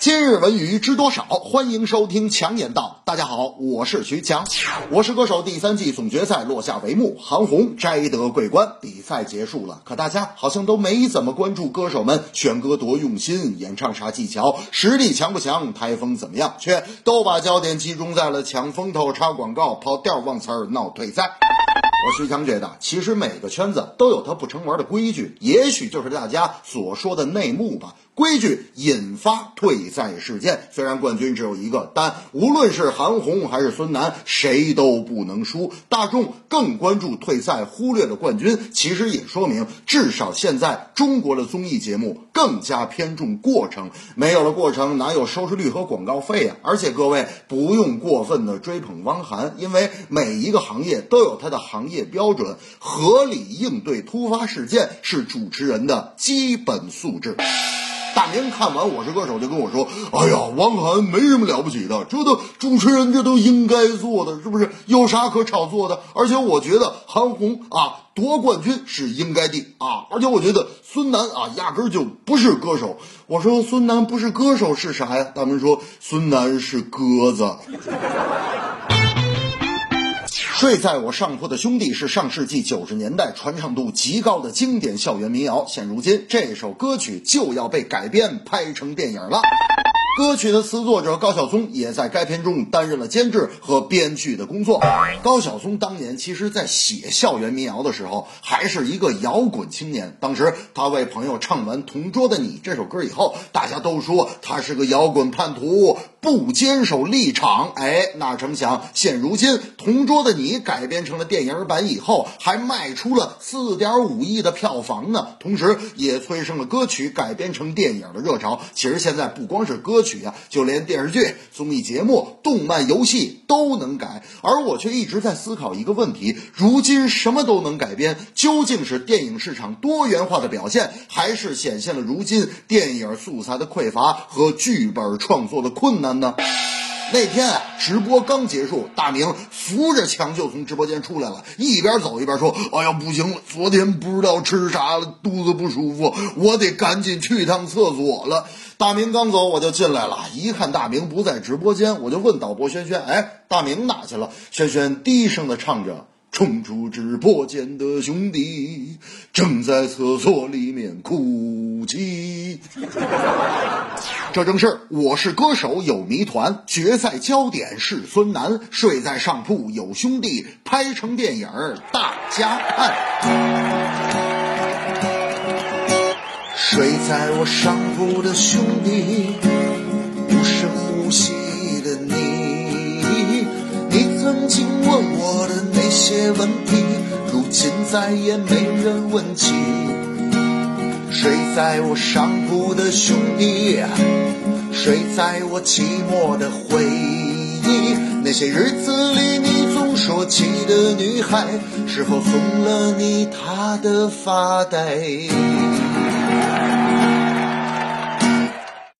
今日文娱知多少？欢迎收听强言道。大家好，我是徐强，我是歌手第三季总决赛落下帷幕，韩红摘得桂冠，比赛结束了。可大家好像都没怎么关注歌手们选歌多用心，演唱啥技巧，实力强不强，台风怎么样，却都把焦点集中在了抢风头、插广告、跑调、忘词儿、闹退赛。我徐强觉得，其实每个圈子都有它不成文的规矩，也许就是大家所说的内幕吧。规矩引发退赛事件，虽然冠军只有一个，但无论是韩红还是孙楠，谁都不能输。大众更关注退赛，忽略了冠军，其实也说明，至少现在中国的综艺节目更加偏重过程，没有了过程，哪有收视率和广告费呀？而且各位不用过分的追捧汪涵，因为每一个行业都有它的行业标准，合理应对突发事件是主持人的基本素质。大明看完《我是歌手》就跟我说：“哎呀，汪涵没什么了不起的，这都主持人这都应该做的，是不是？有啥可炒作的？而且我觉得韩红啊夺冠军是应该的啊，而且我觉得孙楠啊压根就不是歌手。我说孙楠不是歌手是啥呀？大明说孙楠是鸽子。”睡在我上铺的兄弟是上世纪九十年代传唱度极高的经典校园民谣，现如今这首歌曲就要被改编拍成电影了。歌曲的词作者高晓松也在该片中担任了监制和编剧的工作。高晓松当年其实在写校园民谣的时候，还是一个摇滚青年。当时他为朋友唱完《同桌的你》这首歌以后，大家都说他是个摇滚叛徒，不坚守立场。哎，哪成想现如今《同桌的你》改编成了电影版以后，还卖出了四点五亿的票房呢，同时也催生了歌曲改编成电影的热潮。其实现在不光是歌曲。曲啊，就连电视剧、综艺节目、动漫、游戏都能改，而我却一直在思考一个问题：如今什么都能改编，究竟是电影市场多元化的表现，还是显现了如今电影素材的匮乏和剧本创作的困难呢？那天啊，直播刚结束，大明扶着墙就从直播间出来了，一边走一边说：“哎呀，不行了，昨天不知道吃啥了，肚子不舒服，我得赶紧去趟厕所了。”大明刚走，我就进来了，一看大明不在直播间，我就问导播轩轩：“哎，大明哪去了？”轩轩低声的唱着。冲出直播间的兄弟正在厕所里面哭泣。这正是我是歌手有谜团，决赛焦点是孙楠，睡在上铺有兄弟，拍成电影大家看。睡在我上铺的兄弟，无声无息的你，你曾经问我的。那些问题，如今再也没人问起。睡在我上铺的兄弟，睡在我寂寞的回忆。那些日子里你总说起的女孩，是否送了你她的发带？